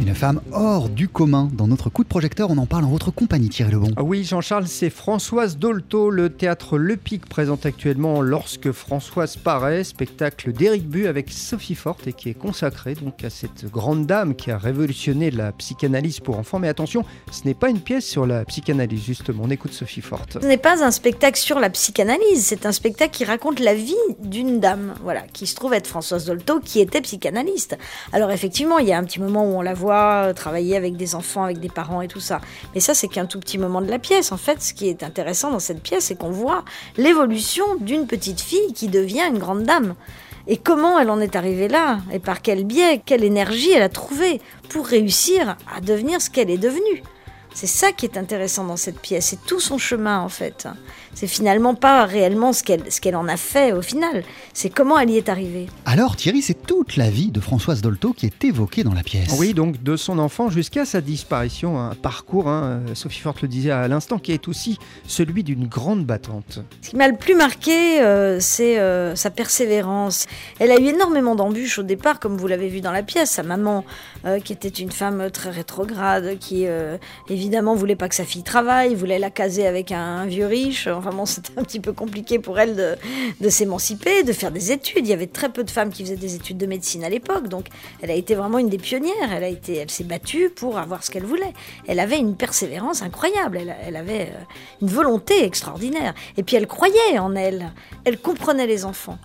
Une femme hors du commun. Dans notre coup de projecteur, on en parle en votre compagnie, Thierry Lebon. Ah oui, Jean-Charles, c'est Françoise Dolto. Le théâtre Le Pic présente actuellement Lorsque Françoise paraît, spectacle d'Éric Bu avec Sophie Forte et qui est consacré donc à cette grande dame qui a révolutionné la psychanalyse pour enfants. Mais attention, ce n'est pas une pièce sur la psychanalyse, justement. On écoute Sophie Forte. Ce n'est pas un spectacle sur la psychanalyse, c'est un spectacle qui raconte la vie d'une dame, voilà, qui se trouve être Françoise Dolto, qui était psychanalyste. Alors effectivement, il y a un petit moment où on la voit euh, travailler avec des enfants, avec des parents et tout ça. Mais ça, c'est qu'un tout petit moment de la pièce. En fait, ce qui est intéressant dans cette pièce, c'est qu'on voit l'évolution d'une petite fille qui devient une grande dame. Et comment elle en est arrivée là Et par quel biais Quelle énergie elle a trouvé pour réussir à devenir ce qu'elle est devenue c'est ça qui est intéressant dans cette pièce, c'est tout son chemin en fait. C'est finalement pas réellement ce qu'elle ce qu'elle en a fait au final, c'est comment elle y est arrivée. Alors Thierry, c'est toute la vie de Françoise Dolto qui est évoquée dans la pièce. Oui, donc de son enfant jusqu'à sa disparition, un parcours, hein, Sophie Forte le disait à l'instant, qui est aussi celui d'une grande battante. Ce qui m'a le plus marqué, euh, c'est euh, sa persévérance. Elle a eu énormément d'embûches au départ, comme vous l'avez vu dans la pièce. Sa maman, euh, qui était une femme très rétrograde, qui évidemment évidemment, voulait pas que sa fille travaille, voulait la caser avec un, vieux riche. Enfin bon, c'était un petit peu compliqué pour elle de, s'émanciper, de faire des études. Il y avait très peu de femmes qui faisaient des études de médecine à l'époque, donc elle a été vraiment une des pionnières. Elle a été, elle s'est battue pour avoir ce qu'elle voulait. Elle avait une persévérance incroyable. Elle, elle avait euh, une volonté extraordinaire. Et puis elle croyait en elle. Elle comprenait les enfants.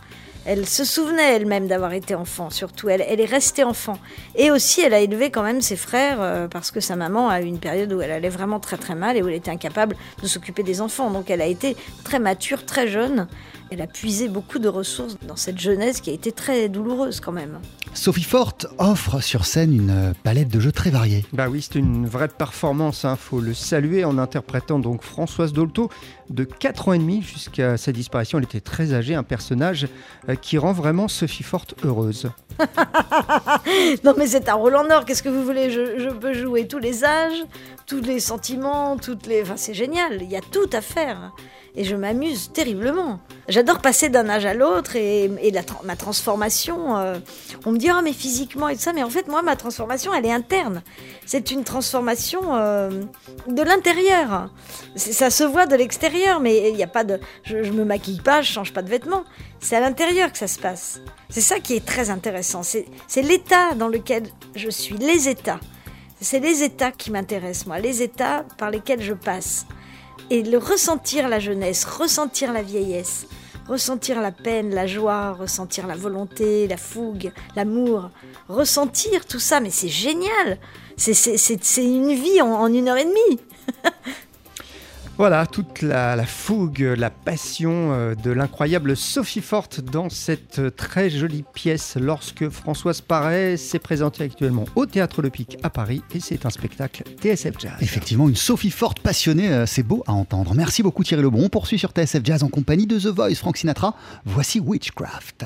Elle se souvenait elle-même d'avoir été enfant, surtout. Elle, est restée enfant. Et aussi, elle a élevé quand même ses frères euh, parce que sa maman a eu une période où elle allait vraiment très très mal et où elle était incapable de s'occuper des enfants. Donc elle a été très mature, très jeune. Elle a puisé beaucoup de ressources dans cette jeunesse qui a été très douloureuse quand même. Sophie Forte offre sur scène une palette de jeux très variés. Bah oui, c'est une vraie performance, il hein. faut le saluer en interprétant donc Françoise Dolto de 4 ans et demi jusqu'à sa disparition. Elle était très âgée, un personnage euh, qui rend vraiment Sophie Forte heureuse. non mais c'est un rôle en or, qu'est-ce que vous voulez? Je, je, peux jouer tous les âges, tous les sentiments, toutes les... Enfin c'est génial, il y a tout à faire et je m'amuse terriblement. J'adore passer d'un âge à l'autre et, ma transformation. Euh, on me dit, oh, mais physiquement et tout ça, mais en fait, moi, ma transformation, elle est interne. C'est une transformation euh, de l'intérieur. Ça se voit de l'extérieur, mais il n'y a pas de. Je, je me maquille pas, je change pas de vêtements. C'est à l'intérieur que ça se passe. C'est ça qui est très intéressant. C'est l'état dans lequel je suis, les états. C'est les états qui m'intéressent, moi, les états par lesquels je passe et le ressentir la jeunesse, ressentir la vieillesse, ressentir la peine, la joie, ressentir la volonté, la fougue, l'amour, ressentir tout ça, mais c'est génial. C'est une vie en, en une heure et demie. Voilà, toute la, fougue, la passion euh, de l'incroyable Sophie Forte dans cette euh, très jolie pièce lorsque Françoise Paraît s'est présentée actuellement au Théâtre Le Pic à Paris et c'est un spectacle TSF Jazz. Effectivement, une Sophie Forte passionnée, euh, c'est beau à entendre. Merci beaucoup Thierry Lebon. On poursuit sur TSF Jazz en compagnie de The Voice, Frank Sinatra. Voici Witchcraft.